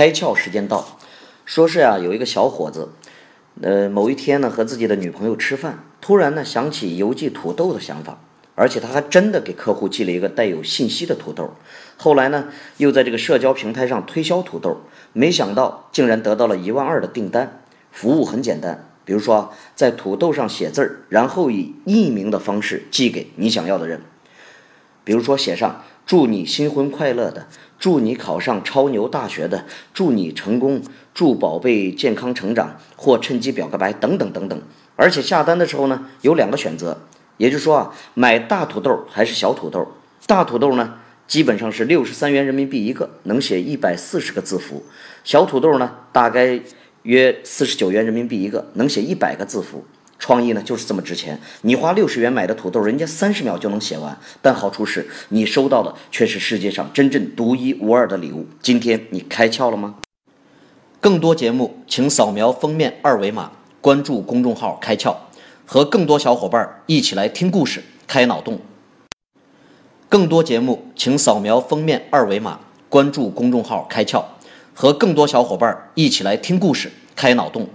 开窍时间到，说是啊，有一个小伙子，呃，某一天呢和自己的女朋友吃饭，突然呢想起邮寄土豆的想法，而且他还真的给客户寄了一个带有信息的土豆。后来呢又在这个社交平台上推销土豆，没想到竟然得到了一万二的订单。服务很简单，比如说在土豆上写字儿，然后以匿名的方式寄给你想要的人，比如说写上。祝你新婚快乐的，祝你考上超牛大学的，祝你成功，祝宝贝健康成长，或趁机表个白，等等等等。而且下单的时候呢，有两个选择，也就是说啊，买大土豆还是小土豆？大土豆呢，基本上是六十三元人民币一个，能写一百四十个字符；小土豆呢，大概约四十九元人民币一个，能写一百个字符。创意呢就是这么值钱，你花六十元买的土豆，人家三十秒就能写完。但好处是你收到的却是世界上真正独一无二的礼物。今天你开窍了吗？更多节目，请扫描封面二维码，关注公众号“开窍”，和更多小伙伴一起来听故事、开脑洞。更多节目，请扫描封面二维码，关注公众号“开窍”，和更多小伙伴一起来听故事、开脑洞。